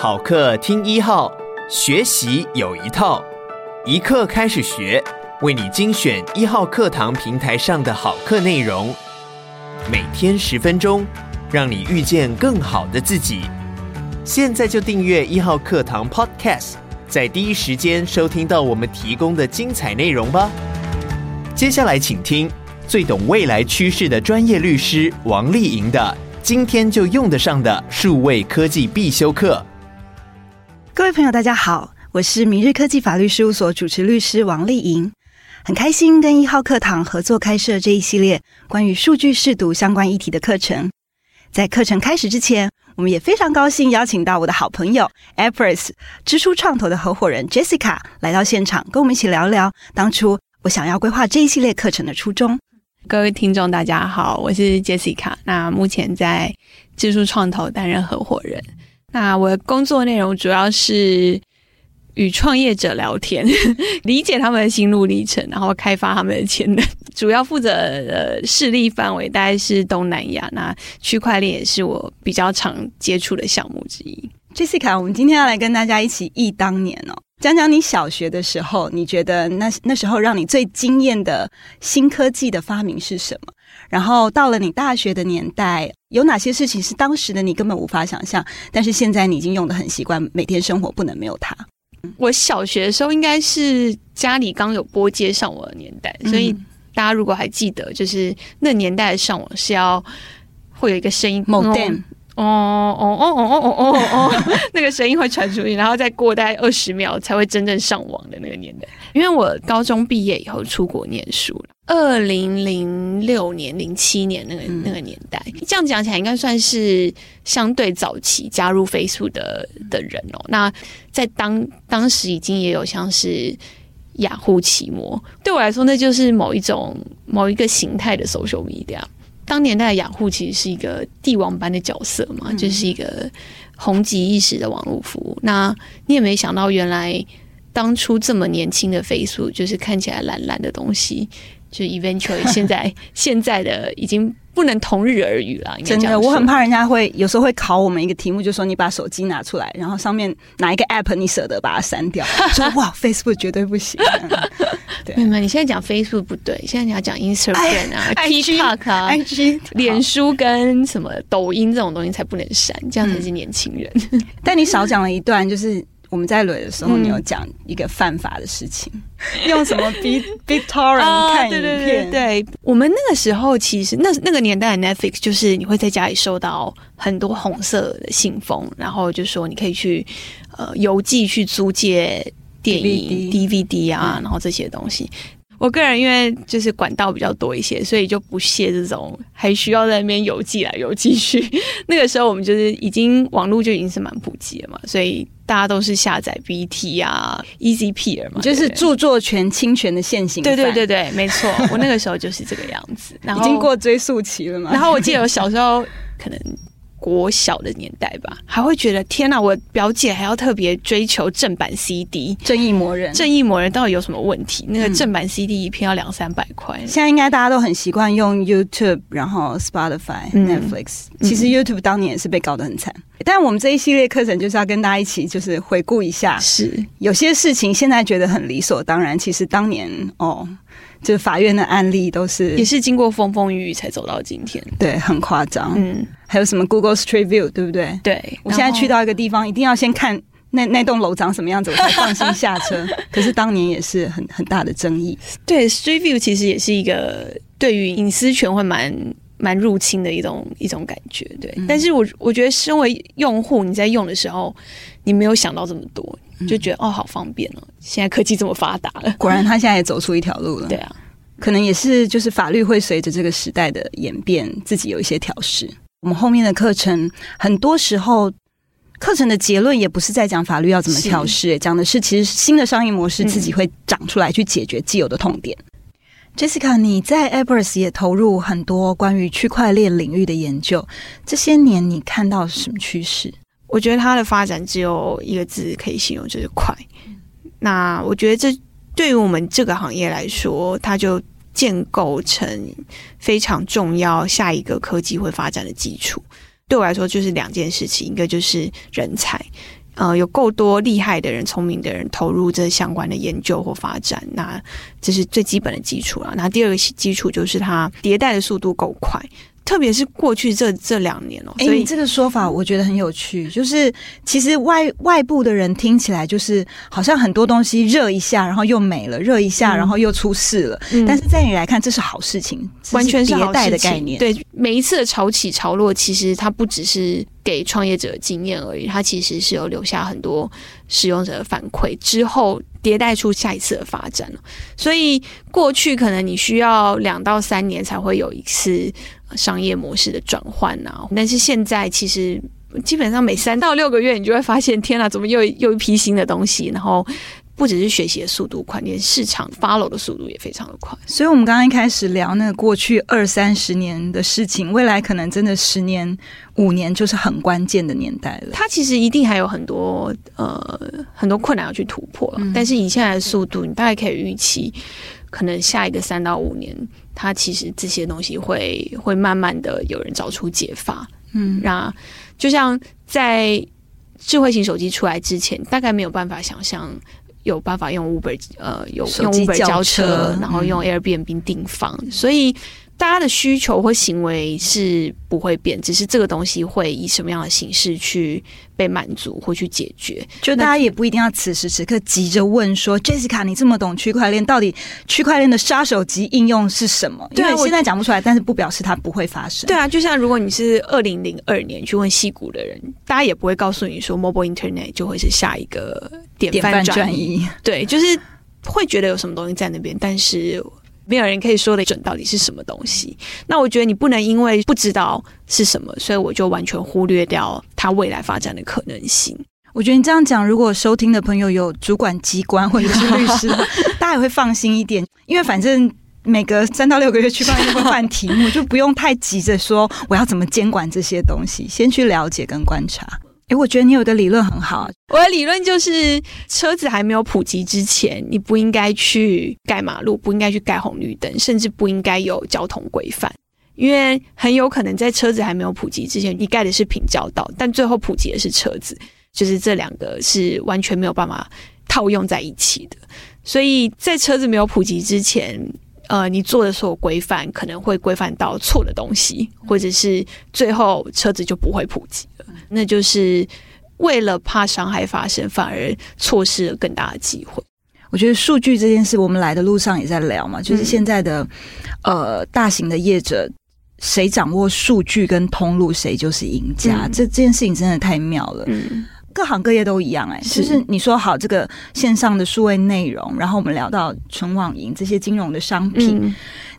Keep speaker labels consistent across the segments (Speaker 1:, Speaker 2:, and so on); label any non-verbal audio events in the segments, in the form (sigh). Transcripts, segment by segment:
Speaker 1: 好课听一号，学习有一套，一课开始学，为你精选一号课堂平台上的好课内容，每天十分钟，让你遇见更好的自己。现在就订阅一号课堂 Podcast，在第一时间收听到我们提供的精彩内容吧。接下来请听最懂未来趋势的专业律师王丽莹的今天就用得上的数位科技必修课。
Speaker 2: 各位朋友，大家好，我是明日科技法律事务所主持律师王丽莹，很开心跟一号课堂合作开设这一系列关于数据试读相关议题的课程。在课程开始之前，我们也非常高兴邀请到我的好朋友 Appriss 知书创投的合伙人 Jessica 来到现场，跟我们一起聊聊当初我想要规划这一系列课程的初衷。
Speaker 3: 各位听众，大家好，我是 Jessica，那目前在知书创投担任合伙人。那我的工作内容主要是与创业者聊天，(laughs) 理解他们的心路历程，然后开发他们的潜能。(laughs) 主要负责的势力范围大概是东南亚，那区块链也是我比较常接触的项目之一。
Speaker 2: Jessica，我们今天要来跟大家一起忆当年哦，讲讲你小学的时候，你觉得那那时候让你最惊艳的新科技的发明是什么？然后到了你大学的年代，有哪些事情是当时的你根本无法想象，但是现在你已经用的很习惯，每天生活不能没有它。
Speaker 3: 我小学的时候应该是家里刚有拨接上网的年代，所以大家如果还记得，就是那年代的上网是要会有一个声音，modem。哦哦哦哦哦哦哦哦，(laughs) 那个声音会传出去，然后再过大概二十秒才会真正上网的那个年代。因为我高中毕业以后出国念书了，二零零六年、零七年那个那个年代，这样讲起来应该算是相对早期加入 Facebook 的的人哦。那在当当时已经也有像是雅虎奇摩，对我来说那就是某一种某一个形态的 social media。当年代的雅虎其实是一个帝王般的角色嘛，嗯、就是一个红极一时的网络服务。那你也没想到，原来当初这么年轻的 Facebook，就是看起来懒懒的东西，就 eventually 现在 (laughs) 现在的已经。不能同日而语了，
Speaker 2: 真的，我很怕人家会有时候会考我们一个题目，就说你把手机拿出来，然后上面哪一个 app 你舍得把它删掉？(laughs) 说哇，Facebook 绝对不行。
Speaker 3: 对，没有，你现在讲 Facebook 不对，现在你要讲 Instagram 啊、TikTok 啊、
Speaker 2: IG、
Speaker 3: 脸书跟什么抖音这种东西才不能删，这样才是年轻人。
Speaker 2: 嗯、但你少讲了一段，就是。我们在录的时候，你有讲一个犯法的事情，嗯、(laughs) 用什么 B BitTorrent 看影片？对对对对，
Speaker 3: 我们那个时候其实那那个年代的 Netflix 就是你会在家里收到很多红色的信封，然后就说你可以去呃邮寄去租借电影 DVD, DVD 啊，嗯、然后这些东西。我个人因为就是管道比较多一些，所以就不屑这种还需要在那边邮寄来邮寄去。(laughs) 那个时候我们就是已经网络就已经是蛮普及了嘛，所以大家都是下载 BT 啊、EZPR 嘛，
Speaker 2: 就是著作权侵权的现行。
Speaker 3: 对对对对，没错，(laughs) 我那个时候就是这个样子。然后
Speaker 2: 已经过追溯期了嘛。
Speaker 3: 然后我记得我小时候可能。国小的年代吧，还会觉得天哪！我表姐还要特别追求正版 CD，
Speaker 2: 正义魔人，
Speaker 3: 正义魔人到底有什么问题？那个正版 CD 一片要两三百块。
Speaker 2: 现在应该大家都很习惯用 YouTube，然后 Spotify、嗯、Netflix。其实 YouTube 当年也是被搞得很惨。嗯、但我们这一系列课程就是要跟大家一起，就是回顾一下，
Speaker 3: 是有
Speaker 2: 些事情现在觉得很理所当然，其实当年哦。就是法院的案例都是
Speaker 3: 也是经过风风雨雨才走到今天，
Speaker 2: 对，很夸张。嗯，还有什么 Google Street View，对不对？
Speaker 3: 对，
Speaker 2: 我现在去到一个地方，一定要先看那那栋楼长什么样子，我才放心下车。(laughs) 可是当年也是很很大的争议。
Speaker 3: 对，Street View 其实也是一个对于隐私权会蛮蛮入侵的一种一种感觉。对，嗯、但是我我觉得身为用户，你在用的时候，你没有想到这么多。就觉得哦，好方便哦！现在科技这么发达了，
Speaker 2: 果然他现在也走出一条路了。
Speaker 3: 对啊，
Speaker 2: 可能也是就是法律会随着这个时代的演变，自己有一些调适。我们后面的课程，很多时候课程的结论也不是在讲法律要怎么调试，讲的是其实新的商业模式自己会长出来去解决既有的痛点。嗯、Jessica，你在 Appriss 也投入很多关于区块链领域的研究，这些年你看到什么趋势？
Speaker 3: 我觉得它的发展只有一个字可以形容，就是快。那我觉得这对于我们这个行业来说，它就建构成非常重要下一个科技会发展的基础。对我来说，就是两件事情，一个就是人才，呃有够多厉害的人、聪明的人投入这相关的研究或发展，那这是最基本的基础了。那第二个基础就是它迭代的速度够快。特别是过去这这两年哦，所以、
Speaker 2: 欸、这个说法我觉得很有趣。就是其实外外部的人听起来就是好像很多东西热一下，然后又没了；热一下，然后又出事了。嗯、但是在你来看，这是好事情，
Speaker 3: 完全是
Speaker 2: 迭代的概念。
Speaker 3: 对，每一次的潮起潮落，其实它不只是给创业者经验而已，它其实是有留下很多使用者的反馈之后。迭代出下一次的发展，所以过去可能你需要两到三年才会有一次商业模式的转换啊，但是现在其实基本上每三到六个月，你就会发现，天哪，怎么又又一批新的东西，然后。不只是学习的速度快，连市场 follow 的速度也非常的快。
Speaker 2: 所以，我们刚刚一开始聊那个过去二三十年的事情，未来可能真的十年、五年就是很关键的年代了。
Speaker 3: 它其实一定还有很多呃很多困难要去突破但是以现在的速度，你大概可以预期，可能下一个三到五年，它其实这些东西会会慢慢的有人找出解法。嗯，那就像在智慧型手机出来之前，大概没有办法想象。有办法用 Uber，呃，有用 Uber 交车，然后用 Airbnb 订房，嗯、所以大家的需求或行为是不会变，只是这个东西会以什么样的形式去被满足或去解决。
Speaker 2: 就大家也不一定要此时此刻急着问说那，Jessica，你这么懂区块链，到底区块链的杀手级应用是什么？对，现在讲不出来，但是不表示它不会发生。
Speaker 3: 对啊，就像如果你是二零零二年去问矽谷的人，大家也不会告诉你说，Mobile Internet 就会是下一个典范转移。对，就是会觉得有什么东西在那边，但是。没有人可以说得准到底是什么东西。那我觉得你不能因为不知道是什么，所以我就完全忽略掉它未来发展的可能性。
Speaker 2: 我觉得你这样讲，如果收听的朋友有主管机关或者是律师，(laughs) 大家也会放心一点，因为反正每隔三到六个月区块链会换题目，就不用太急着说我要怎么监管这些东西，先去了解跟观察。诶，我觉得你有个理论很好。
Speaker 3: 我的理论就是，车子还没有普及之前，你不应该去盖马路，不应该去盖红绿灯，甚至不应该有交通规范，因为很有可能在车子还没有普及之前，你盖的是平交道，但最后普及的是车子，就是这两个是完全没有办法套用在一起的。所以在车子没有普及之前，呃，你做的所有规范可能会规范到错的东西，或者是最后车子就不会普及了。那就是为了怕伤害发生，反而错失了更大的机会。
Speaker 2: 我觉得数据这件事，我们来的路上也在聊嘛，就是现在的、嗯、呃大型的业者，谁掌握数据跟通路，谁就是赢家。嗯、这这件事情真的太妙了。嗯，各行各业都一样哎、就是你说好这个线上的数位内容，然后我们聊到纯网银这些金融的商品。嗯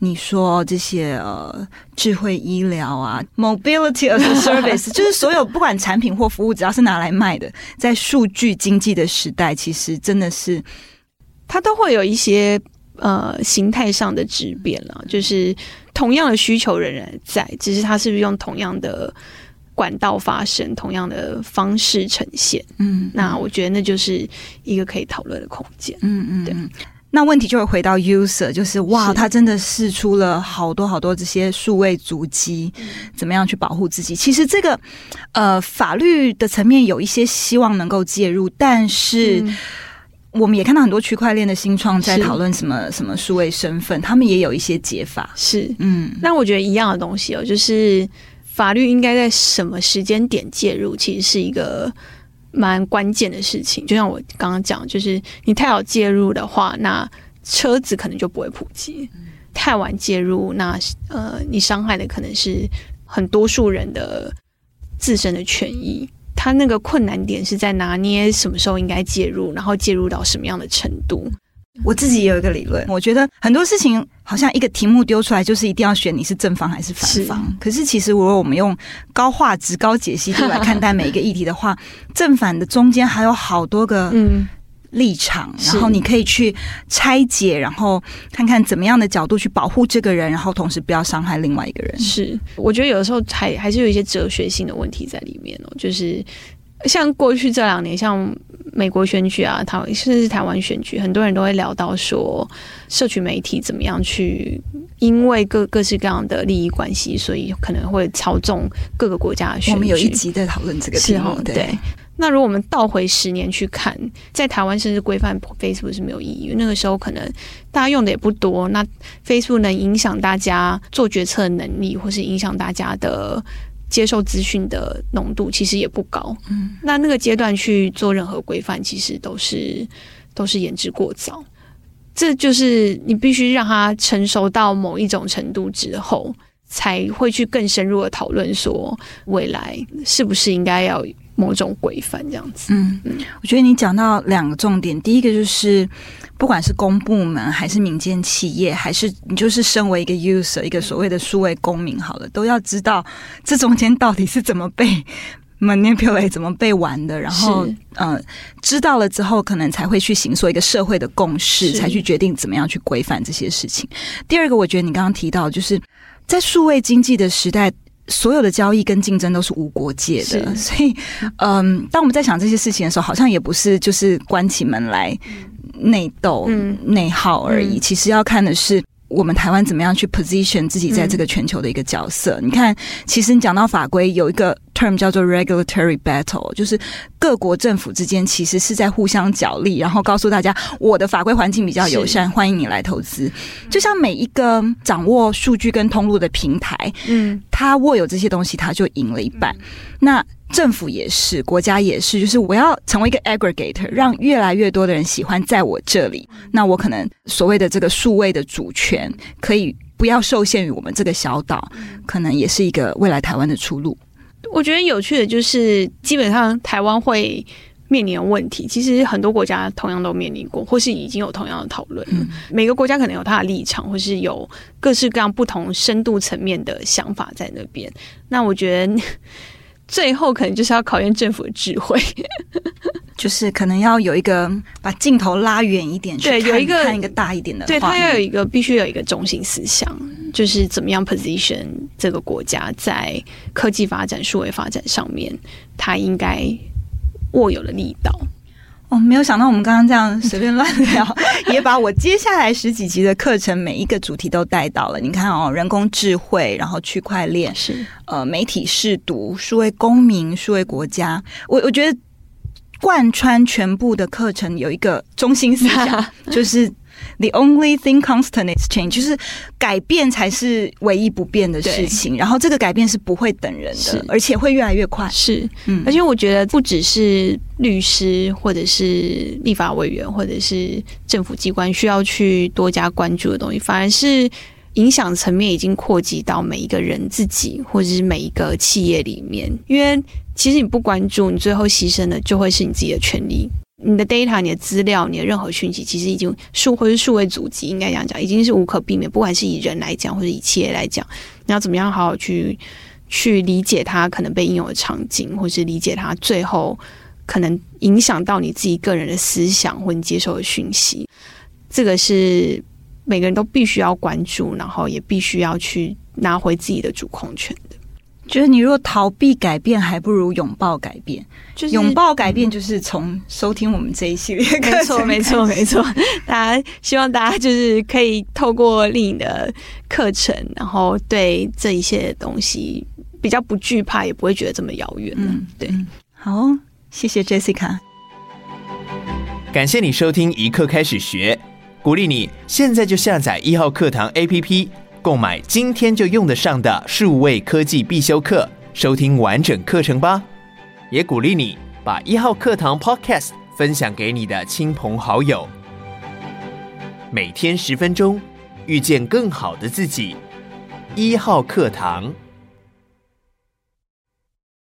Speaker 2: 你说这些呃智慧医疗啊，mobility as a service，(laughs) 就是所有不管产品或服务，只要是拿来卖的，在数据经济的时代，其实真的是
Speaker 3: 它都会有一些呃形态上的质变了。就是同样的需求仍然在，只是它是不是用同样的管道发生，同样的方式呈现？嗯，那我觉得那就是一个可以讨论的空间。嗯嗯，对。
Speaker 2: 那问题就会回到 user，就是哇，他真的试出了好多好多这些数位足迹，怎么样去保护自己？其实这个呃法律的层面有一些希望能够介入，但是我们也看到很多区块链的新创在讨论什么什么数位身份，他们也有一些解法。
Speaker 3: 是，嗯，那我觉得一样的东西哦，就是法律应该在什么时间点介入，其实是一个。蛮关键的事情，就像我刚刚讲，就是你太早介入的话，那车子可能就不会普及；太晚介入，那呃，你伤害的可能是很多数人的自身的权益。他那个困难点是在拿捏什么时候应该介入，然后介入到什么样的程度。
Speaker 2: 我自己也有一个理论，我觉得很多事情好像一个题目丢出来，就是一定要选你是正方还是反方。是可是其实如果我们用高画质、高解析度来看待每一个议题的话，(laughs) 正反的中间还有好多个立场，嗯、然后你可以去拆解，然后看看怎么样的角度去保护这个人，然后同时不要伤害另外一个人。
Speaker 3: 是，我觉得有的时候还还是有一些哲学性的问题在里面哦，就是。像过去这两年，像美国选举啊，台甚至是台湾选举，很多人都会聊到说，社群媒体怎么样去，因为各各式各样的利益关系，所以可能会操纵各个国家的选举。
Speaker 2: 我们有一集在讨论这个题目，
Speaker 3: 对。那如果我们倒回十年去看，在台湾甚至规范 Facebook 是没有意义，因为那个时候可能大家用的也不多，那 Facebook 能影响大家做决策的能力，或是影响大家的接受资讯的浓度，其实也不高。嗯，那那个阶段去做任何规范，其实都是都是言之过早。这就是你必须让他成熟到某一种程度之后，才会去更深入的讨论说未来是不是应该要。某种规范这样子，
Speaker 2: 嗯嗯，我觉得你讲到两个重点，第一个就是，不管是公部门还是民间企业，还是你就是身为一个 user，一个所谓的数位公民，好了，都要知道这中间到底是怎么被 manipulate，怎么被玩的，然后，嗯、呃，知道了之后，可能才会去形塑一个社会的共识，才去决定怎么样去规范这些事情。第二个，我觉得你刚刚提到，就是在数位经济的时代。所有的交易跟竞争都是无国界的，所以，嗯，当我们在想这些事情的时候，好像也不是就是关起门来内斗、内、嗯、耗而已。嗯、其实要看的是。我们台湾怎么样去 position 自己在这个全球的一个角色？嗯、你看，其实你讲到法规，有一个 term 叫做 regulatory battle，就是各国政府之间其实是在互相角力，然后告诉大家我的法规环境比较友善，欢迎你来投资。就像每一个掌握数据跟通路的平台，嗯，他握有这些东西，他就赢了一半。那政府也是，国家也是，就是我要成为一个 aggregator，让越来越多的人喜欢在我这里。那我可能所谓的这个数位的主权，可以不要受限于我们这个小岛，可能也是一个未来台湾的出路。
Speaker 3: 我觉得有趣的就是，基本上台湾会面临的问题，其实很多国家同样都面临过，或是已经有同样的讨论。嗯，每个国家可能有它的立场，或是有各式各样不同深度层面的想法在那边。那我觉得。最后可能就是要考验政府的智慧，(laughs) (laughs)
Speaker 2: 就是可能要有一个把镜头拉远一点，
Speaker 3: 对，有一个
Speaker 2: 看一个大一点的，
Speaker 3: 对，他要有一个必须有一个中心思想，就是怎么样 position 这个国家在科技发展、数位发展上面，它应该握有的力道。
Speaker 2: 哦，没有想到我们刚刚这样随便乱聊，(laughs) 也把我接下来十几集的课程每一个主题都带到了。你看哦，人工智慧，然后区块链是呃媒体试读、数位公民、数位国家。我我觉得贯穿全部的课程有一个中心思想，(laughs) 就是。The only thing constant is change，就是改变才是唯一不变的事情。然后这个改变是不会等人的，而且会越来越快。
Speaker 3: 是，嗯，而且我觉得不只是律师，或者是立法委员，或者是政府机关需要去多加关注的东西，反而是影响层面已经扩及到每一个人自己，或者是每一个企业里面。因为其实你不关注，你最后牺牲的就会是你自己的权利。你的 data、你的资料、你的任何讯息，其实已经数或是数位足迹，应该这样讲，已经是无可避免。不管是以人来讲，或者以企业来讲，你要怎么样好好去去理解它可能被应用的场景，或是理解它最后可能影响到你自己个人的思想或你接受的讯息，这个是每个人都必须要关注，然后也必须要去拿回自己的主控权的。
Speaker 2: 觉得你如果逃避改变，还不如拥抱改变。就是拥抱改变，就是从收听我们这一系列课程。
Speaker 3: 没错，没错，没错。大家希望大家就是可以透过丽颖的课程，然后对这一些东西比较不惧怕，也不会觉得这么遥远。嗯，对。
Speaker 2: 好，谢谢 Jessica。
Speaker 1: 感谢你收听一刻开始学，鼓励你现在就下载一号课堂 APP。购买今天就用得上的数位科技必修课，收听完整课程吧。也鼓励你把一号课堂 Podcast 分享给你的亲朋好友。每天十分钟，遇见更好的自己。一号课堂。